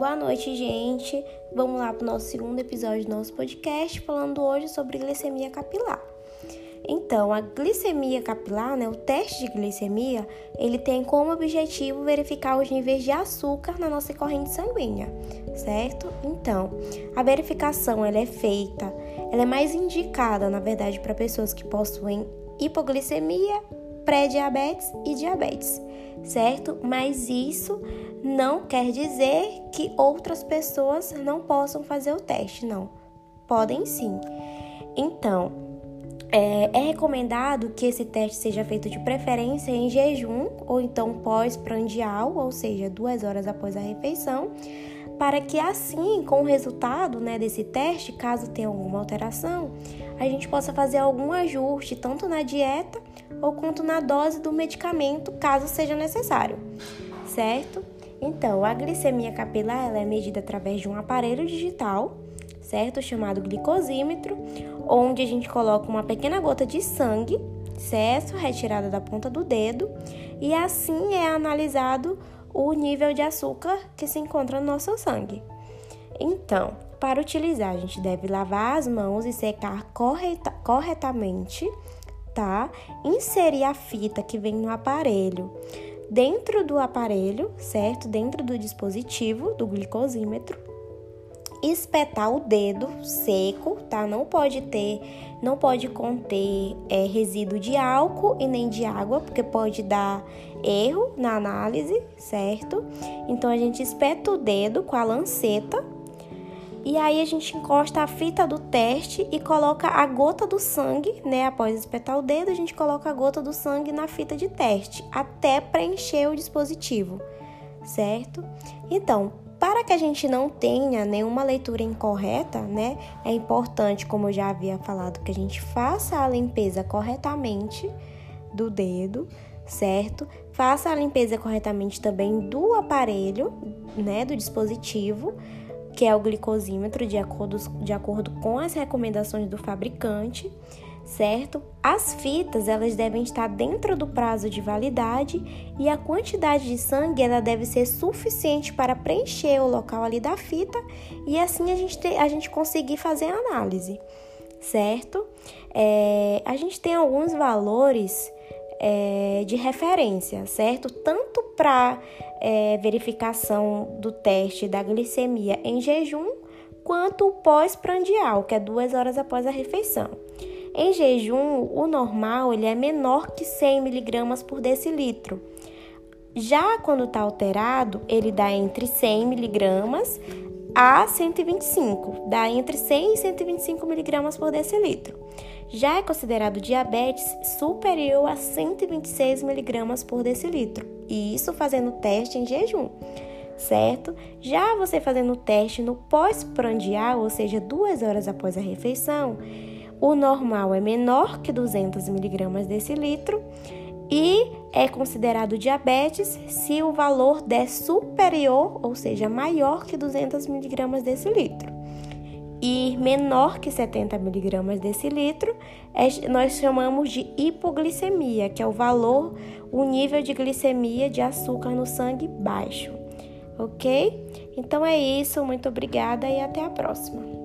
Boa noite, gente. Vamos lá para o nosso segundo episódio do nosso podcast, falando hoje sobre glicemia capilar. Então, a glicemia capilar, né, o teste de glicemia, ele tem como objetivo verificar os níveis de açúcar na nossa corrente sanguínea, certo? Então, a verificação ela é feita, ela é mais indicada, na verdade, para pessoas que possuem hipoglicemia, pré-diabetes e diabetes, certo? Mas isso não quer dizer que outras pessoas não possam fazer o teste, não. Podem sim. Então, é, é, recomendado que esse teste seja feito de preferência em jejum ou então pós-prandial, ou seja, duas horas após a refeição, para que assim, com o resultado né, desse teste, caso tenha alguma alteração, a gente possa fazer algum ajuste tanto na dieta ou quanto na dose do medicamento, caso seja necessário, certo? Então, a glicemia capilar ela é medida através de um aparelho digital, certo? Chamado glicosímetro, onde a gente coloca uma pequena gota de sangue, certo? Retirada da ponta do dedo, e assim é analisado o nível de açúcar que se encontra no nosso sangue. Então, para utilizar, a gente deve lavar as mãos e secar correta, corretamente, Inserir a fita que vem no aparelho dentro do aparelho, certo? Dentro do dispositivo do glicosímetro. Espetar o dedo seco, tá? Não pode ter, não pode conter é, resíduo de álcool e nem de água, porque pode dar erro na análise, certo? Então a gente espeta o dedo com a lanceta e aí a gente encosta a fita do teste e coloca a gota do sangue, né? Após espetar o dedo, a gente coloca a gota do sangue na fita de teste até preencher o dispositivo, certo? Então, para que a gente não tenha nenhuma leitura incorreta, né? É importante, como eu já havia falado, que a gente faça a limpeza corretamente do dedo, certo? Faça a limpeza corretamente também do aparelho, né? Do dispositivo que é o glicosímetro, de acordo, de acordo com as recomendações do fabricante, certo? As fitas, elas devem estar dentro do prazo de validade e a quantidade de sangue, ela deve ser suficiente para preencher o local ali da fita e assim a gente, ter, a gente conseguir fazer a análise, certo? É, a gente tem alguns valores é, de referência, certo? Tanto para é, verificação do teste da glicemia em jejum, quanto o pós-prandial, que é duas horas após a refeição. Em jejum, o normal ele é menor que 100 mg por decilitro. Já quando está alterado, ele dá entre 100 mg a 125, dá entre 100 e 125 mg por decilitro. Já é considerado diabetes superior a 126 mg por decilitro, e isso fazendo teste em jejum, certo? Já você fazendo o teste no pós-prandial, ou seja, duas horas após a refeição, o normal é menor que 200 mg decilitro e é considerado diabetes se o valor der superior, ou seja, maior que 200 mg decilitro. E menor que 70 mg decilitro, é, nós chamamos de hipoglicemia, que é o valor, o nível de glicemia de açúcar no sangue baixo. Ok? Então é isso, muito obrigada e até a próxima.